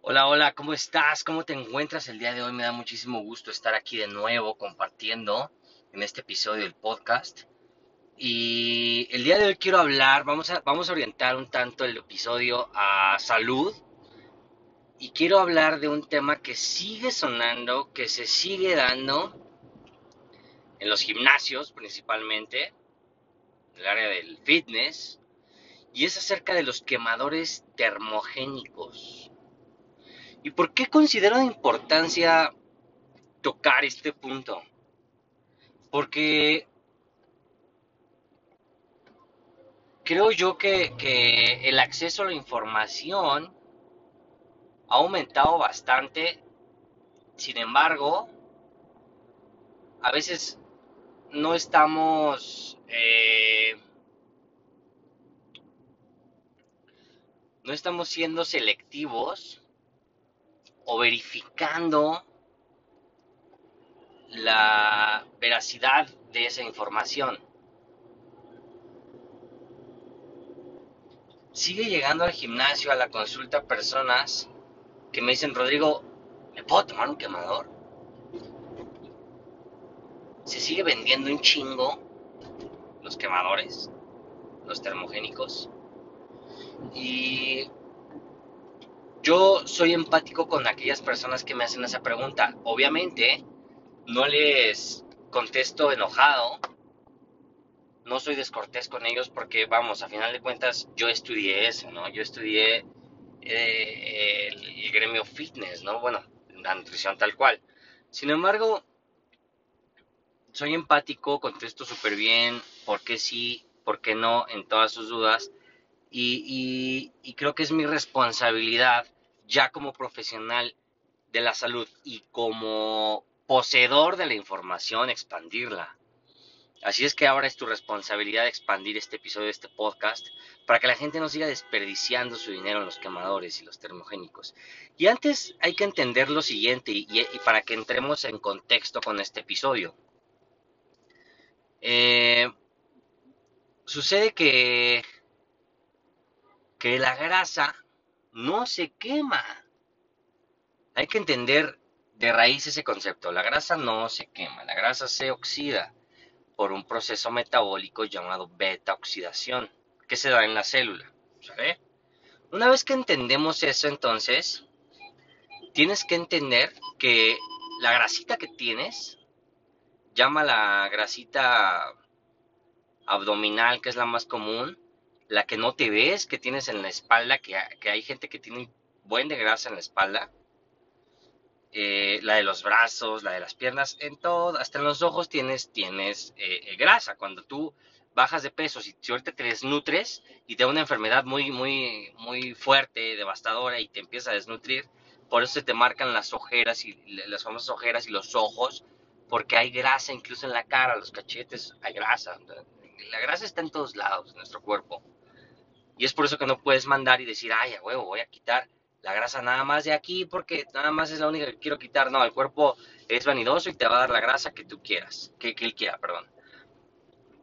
Hola, hola, ¿cómo estás? ¿Cómo te encuentras el día de hoy? Me da muchísimo gusto estar aquí de nuevo compartiendo en este episodio del podcast. Y el día de hoy quiero hablar, vamos a, vamos a orientar un tanto el episodio a salud. Y quiero hablar de un tema que sigue sonando, que se sigue dando en los gimnasios principalmente, en el área del fitness, y es acerca de los quemadores termogénicos. ¿Y por qué considero de importancia tocar este punto? Porque creo yo que, que, el acceso a la información ha aumentado bastante. Sin embargo, a veces no estamos... Eh, no estamos siendo selectivos o verificando la veracidad de esa información. Sigue llegando al gimnasio, a la consulta, personas que me dicen, Rodrigo, ¿me puedo tomar un quemador? Se sigue vendiendo un chingo los quemadores, los termogénicos. Y yo soy empático con aquellas personas que me hacen esa pregunta. Obviamente, no les contesto enojado, no soy descortés con ellos porque, vamos, a final de cuentas, yo estudié eso, ¿no? Yo estudié eh, el, gremio fitness, ¿no? Bueno, la nutrición tal cual. Sin embargo, soy empático, contesto súper bien, por qué sí, por qué no, en todas sus dudas. Y, creo que es mi responsabilidad ya como profesional de la salud y como poseedor de la información expandirla. Así es que ahora es tu responsabilidad expandir este episodio este podcast para que la gente no siga desperdiciando su dinero en los quemadores y los termogénicos. Y antes hay que entender lo siguiente y, y para que entremos en contexto con este episodio. Eh, sucede que que la grasa no se quema. Hay que entender de raíz ese concepto. La grasa no se quema, la grasa se oxida por un proceso metabólico llamado beta oxidación que se da en la célula. ¿sabe? Una vez que entendemos eso, entonces, tienes que entender que la grasita que tienes, llama la grasita abdominal, que es la más común, la que no te ves, que tienes en la espalda, que, que hay gente que tiene un buen de grasa en la espalda, eh, la de los brazos, la de las piernas, en todo, hasta en los ojos tienes, tienes eh, grasa. Cuando tú bajas de peso, si, si ahorita te desnutres y te da una enfermedad muy, muy, muy fuerte, devastadora y te empieza a desnutrir, por eso se te marcan las ojeras y las famosas ojeras y los ojos, porque hay grasa incluso en la cara, los cachetes, hay grasa. La grasa está en todos lados de nuestro cuerpo. Y es por eso que no puedes mandar y decir, ay, a huevo, voy a quitar la grasa nada más de aquí porque nada más es la única que quiero quitar. No, el cuerpo es vanidoso y te va a dar la grasa que tú quieras, que, que él quiera, perdón.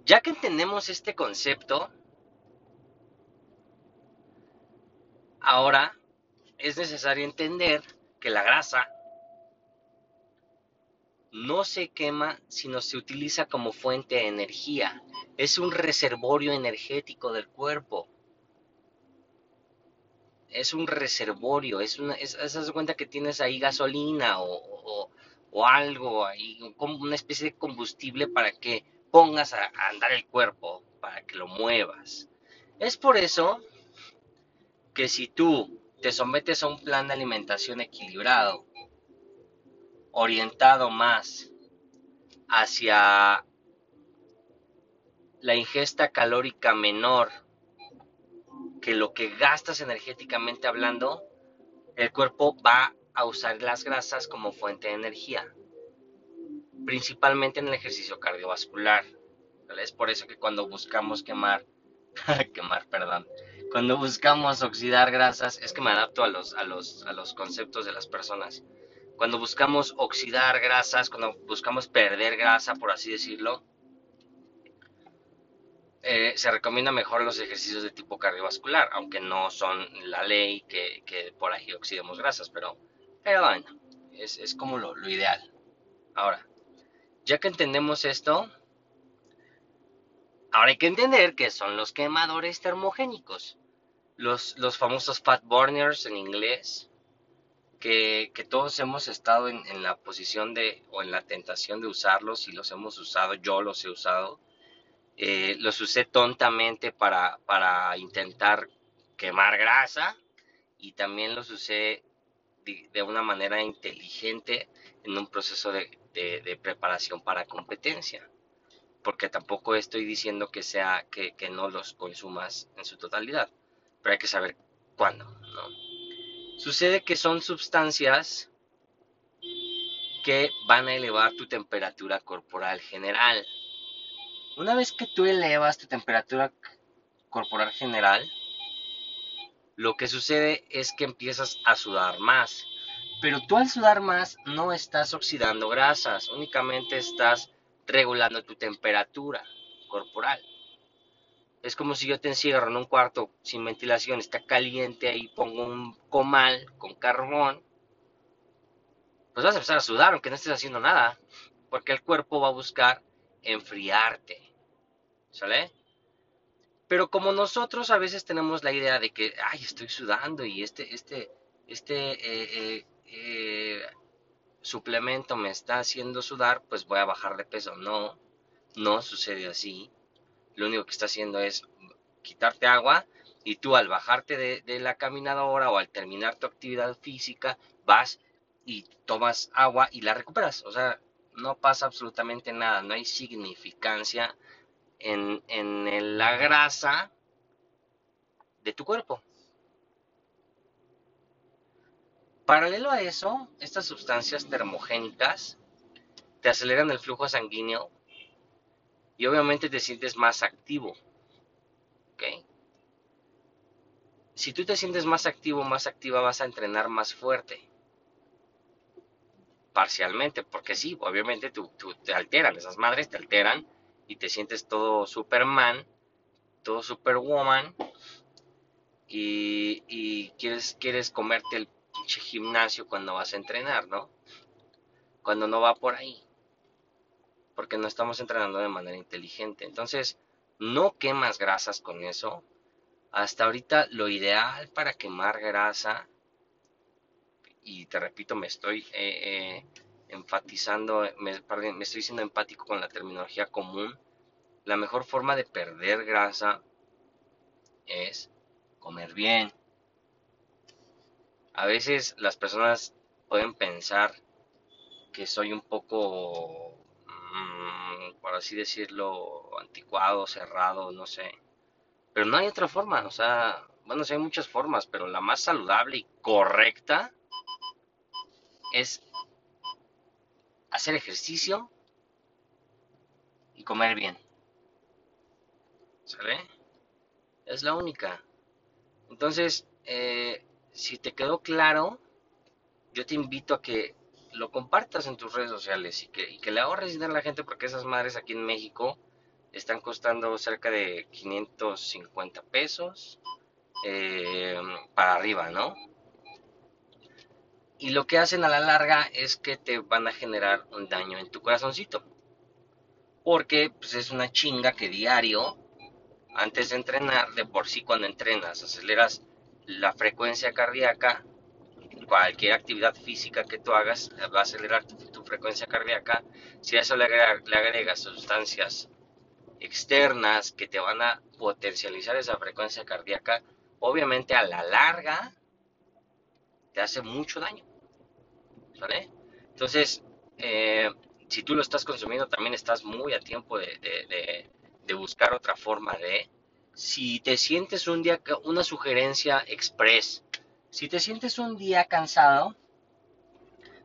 Ya que entendemos este concepto, ahora es necesario entender que la grasa no se quema, sino se utiliza como fuente de energía. Es un reservorio energético del cuerpo es un reservorio, es una, es, cuenta que tienes ahí gasolina o, o, o, algo ahí, una especie de combustible para que pongas a, andar el cuerpo, para que lo muevas. Es por eso que si tú te sometes a un plan de alimentación equilibrado, orientado más hacia la ingesta calórica menor, que lo que gastas energéticamente hablando, el cuerpo va a usar las grasas como fuente de energía, principalmente en el ejercicio cardiovascular. ¿vale? Es por eso que cuando buscamos quemar, quemar, perdón, cuando buscamos oxidar grasas, es que me adapto a los, a los, a los conceptos de las personas. Cuando buscamos oxidar grasas, cuando buscamos perder grasa, por así decirlo, eh, se recomienda mejor los ejercicios de tipo cardiovascular, aunque no son la ley que, por ahí oxidemos grasas, pero, bueno, es, como lo, lo ideal. Ahora, ya que entendemos esto, ahora hay que entender que son los quemadores termogénicos, los, los famosos fat burners en inglés, que, todos hemos estado en, en, la posición de, o en la tentación de usarlos y los hemos usado, yo los he usado, eh, los usé tontamente para, para intentar quemar grasa y también los usé de, una manera inteligente en un proceso de, de, preparación para competencia. Porque tampoco estoy diciendo que sea que, que, no los consumas en su totalidad, pero hay que saber cuándo. ¿no? Sucede que son sustancias que van a elevar tu temperatura corporal general. Una vez que tú elevas tu temperatura corporal general, lo que sucede es que empiezas a sudar más. Pero tú al sudar más no estás oxidando grasas, únicamente estás regulando tu temperatura corporal. Es como si yo te encierro en un cuarto sin ventilación, está caliente, ahí pongo un comal con carbón, pues vas a empezar a sudar aunque no estés haciendo nada, porque el cuerpo va a buscar enfriarte. ¿Sale? Pero como nosotros a veces tenemos la idea de que, ay, estoy sudando y este, este, este eh, eh, eh, suplemento me está haciendo sudar, pues voy a bajar de peso. No, no sucede así. Lo único que está haciendo es quitarte agua y tú al bajarte de, de la caminadora o al terminar tu actividad física, vas y tomas agua y la recuperas. O sea, no pasa absolutamente nada, no hay significancia en, la grasa de tu cuerpo. Paralelo a eso, estas sustancias termogénicas te aceleran el flujo sanguíneo y obviamente te sientes más activo. ¿Ok? Si tú te sientes más activo, más activa, vas a entrenar más fuerte. Parcialmente, porque sí, obviamente tú, te alteran, esas madres te alteran y te sientes todo Superman, todo Superwoman y, y quieres, quieres comerte el pinche gimnasio cuando vas a entrenar, ¿no? Cuando no va por ahí. Porque no estamos entrenando de manera inteligente. Entonces, no quemas grasas con eso. Hasta ahorita lo ideal para quemar grasa, y te repito, me estoy eh, eh, enfatizando, me, estoy siendo empático con la terminología común. La mejor forma de perder grasa es comer bien. A veces las personas pueden pensar que soy un poco, mm, por así decirlo, anticuado, cerrado, no sé. Pero no hay otra forma, o sea, bueno, sí hay muchas formas, pero la más saludable y correcta es hacer ejercicio y comer bien. ¿Sale? Es la única. Entonces, eh, si te quedó claro, yo te invito a que lo compartas en tus redes sociales y que, le ahorres dinero a la gente porque esas madres aquí en México están costando cerca de 550 pesos eh, para arriba, ¿no? Y lo que hacen a la larga es que te van a generar un daño en tu corazoncito. Porque pues, es una chinga que diario, antes de entrenar, de por sí cuando entrenas, aceleras la frecuencia cardíaca, cualquier actividad física que tú hagas va a acelerar tu, frecuencia cardíaca. Si a eso le, le agregas sustancias externas que te van a potencializar esa frecuencia cardíaca, obviamente a la larga te hace mucho daño. Entonces, eh, si tú lo estás consumiendo, también estás muy a tiempo de, buscar otra forma de... Si te sientes un día, una sugerencia express, si te sientes un día cansado,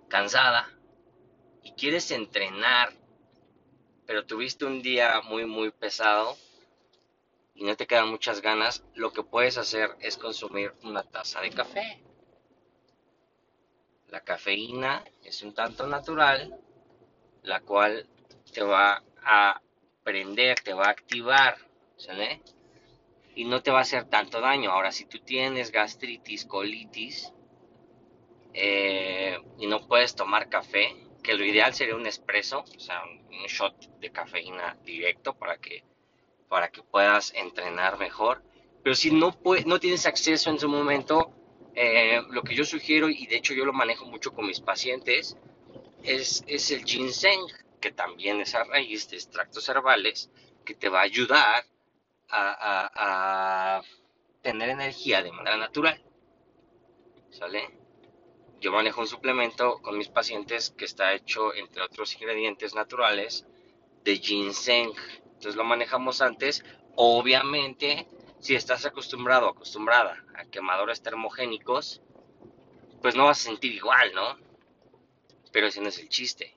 cansada, y quieres entrenar, pero tuviste un día muy, muy pesado, y no te quedan muchas ganas, lo que puedes hacer es consumir una taza de café. La cafeína es un tanto natural, la cual te va a prender, te va a activar ¿sale? Y no te va a hacer tanto daño. Ahora, si tú tienes gastritis, colitis, eh, y no puedes tomar café, que lo ideal sería un espresso, o sea, un shot de cafeína directo para que, para que puedas entrenar mejor. Pero si no, no tienes acceso en su momento, eh, lo que yo sugiero, y de hecho yo lo manejo mucho con mis pacientes, es, es el ginseng, que también es a raíz de extractos herbales, que te va a ayudar a, a tener energía de manera natural. ¿Sale? Yo manejo un suplemento con mis pacientes que está hecho, entre otros ingredientes naturales, de ginseng. Entonces lo manejamos antes. Obviamente, si estás acostumbrado acostumbrada a quemadores termogénicos, pues no vas a sentir igual, ¿no? Pero ese no es el chiste.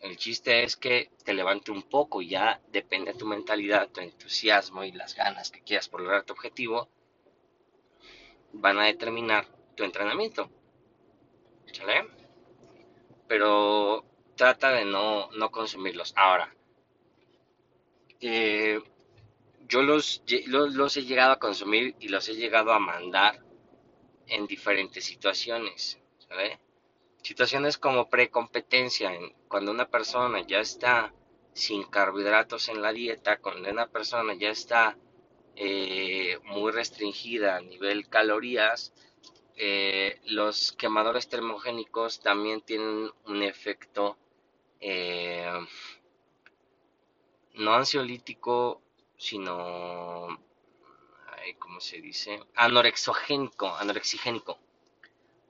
El chiste es que te levante un poco y ya depende de tu mentalidad, tu entusiasmo y las ganas que quieras por lograr tu objetivo, van a determinar tu entrenamiento. Pero trata de no, no consumirlos. Ahora, eh, yo los, los, he llegado a consumir y los he llegado a mandar en diferentes situaciones. Situaciones como precompetencia, cuando una persona ya está sin carbohidratos en la dieta, cuando una persona ya está eh, muy restringida a nivel calorías, eh, los quemadores termogénicos también tienen un efecto eh, no ansiolítico, sino, ¿cómo se dice? Anorexogénico, anorexigénico.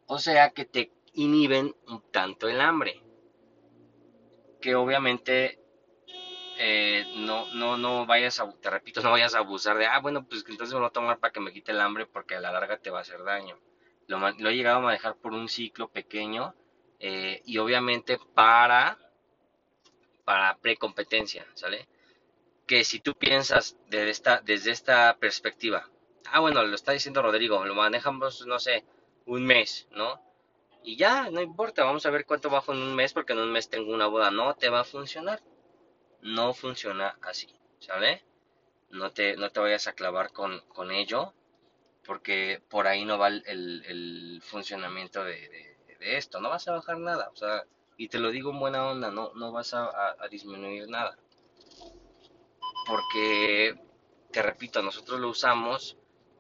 O sea que te inhiben un tanto el hambre. Que obviamente eh, no, no, no vayas a, te repito, no vayas a abusar de, ah, bueno, pues entonces me lo voy a tomar para que me quite el hambre porque a la larga te va a hacer daño. Lo, he llegado a manejar por un ciclo pequeño eh, y obviamente para, para precompetencia, ¿sale? Que si tú piensas desde esta, desde esta perspectiva, ah, bueno, lo está diciendo Rodrigo, lo manejamos, no sé, un mes, ¿no? Y ya, no importa, vamos a ver cuánto bajo en un mes, porque en un mes tengo una boda, no te va a funcionar. No funciona así, ¿sale? No te, no te vayas a clavar con, con ello, porque por ahí no va el, funcionamiento de, esto, no vas a bajar nada, o sea, y te lo digo en buena onda, no, no vas a, disminuir nada, porque, te repito, nosotros lo usamos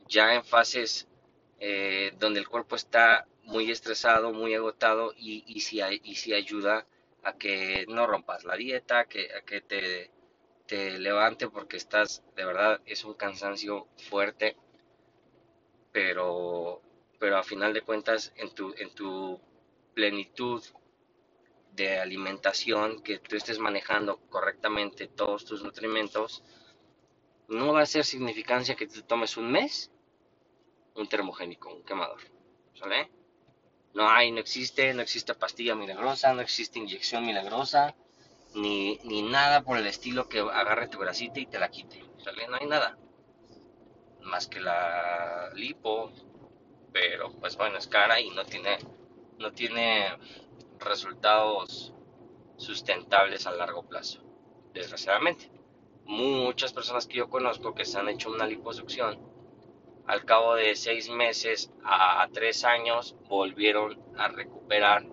ya en fases eh, donde el cuerpo está muy estresado, muy agotado y, y, si, y si ayuda a que no rompas la dieta, que, a que te, te levante porque estás, de verdad, es un cansancio fuerte pero, pero a final de cuentas en tu, en tu plenitud de alimentación, que tú estés manejando correctamente todos tus nutrimentos, no va a ser significancia que te tomes un mes un termogénico, un quemador. ¿Sale? No hay, no existe, no existe pastilla milagrosa, no existe inyección milagrosa, ni, ni nada por el estilo que agarre tu bracita y te la quite. ¿Sale? No hay nada más que la lipo, pero pues bueno, es cara y no tiene, no tiene resultados sustentables a largo plazo, desgraciadamente. Muchas personas que yo conozco que se han hecho una liposucción, al cabo de seis meses a tres años volvieron a recuperar,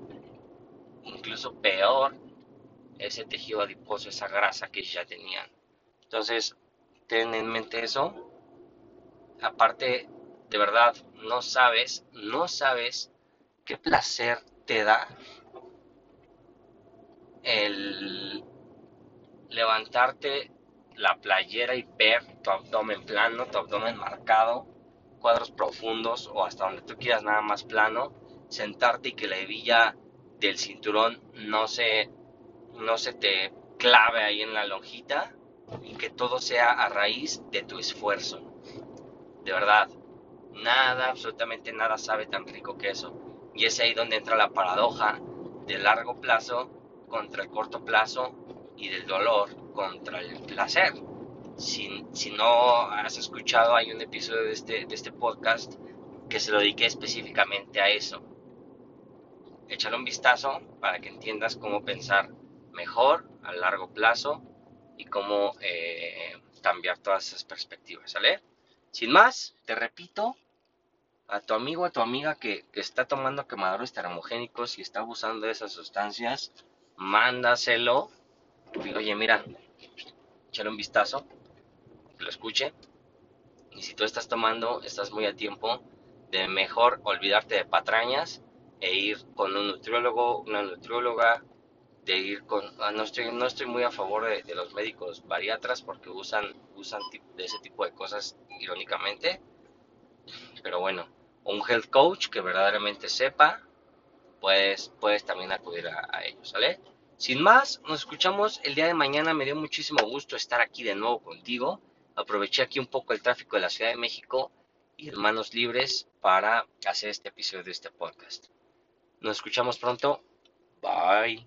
incluso peor, ese tejido adiposo, esa grasa que ya tenían. Entonces, ten en mente eso aparte, de verdad, no sabes, no sabes qué placer te da el levantarte la playera y ver tu abdomen plano, tu abdomen marcado, cuadros profundos o hasta donde tú quieras nada más plano, sentarte y que la hebilla del cinturón no se, no se te clave ahí en la lonjita y que todo sea a raíz de tu esfuerzo de verdad, nada, absolutamente nada sabe tan rico que eso. Y es ahí donde entra la paradoja del largo plazo contra el corto plazo y del dolor contra el placer. Si, si no has escuchado, hay un episodio de este, de este podcast que se lo dediqué específicamente a eso. Échale un vistazo para que entiendas cómo pensar mejor a largo plazo y cómo eh, cambiar todas esas perspectivas, ¿sale? Sin más, te repito, a tu amigo, a tu amiga que, está tomando quemadores termogénicos y está abusando de esas sustancias, mándaselo. oye, mira, échale un vistazo, que lo escuche. Y si tú estás tomando, estás muy a tiempo de mejor olvidarte de patrañas e ir con un nutriólogo, una nutrióloga, de ir con... Ah, no, estoy, no estoy muy a favor de, los médicos bariatras porque usan, usan de ese tipo de cosas irónicamente. Pero bueno, un health coach que verdaderamente sepa, pues puedes también acudir a, ellos, ¿sale? Sin más, nos escuchamos el día de mañana. Me dio muchísimo gusto estar aquí de nuevo contigo. Aproveché aquí un poco el tráfico de la Ciudad de México y manos libres para hacer este episodio de este podcast. Nos escuchamos pronto. Bye.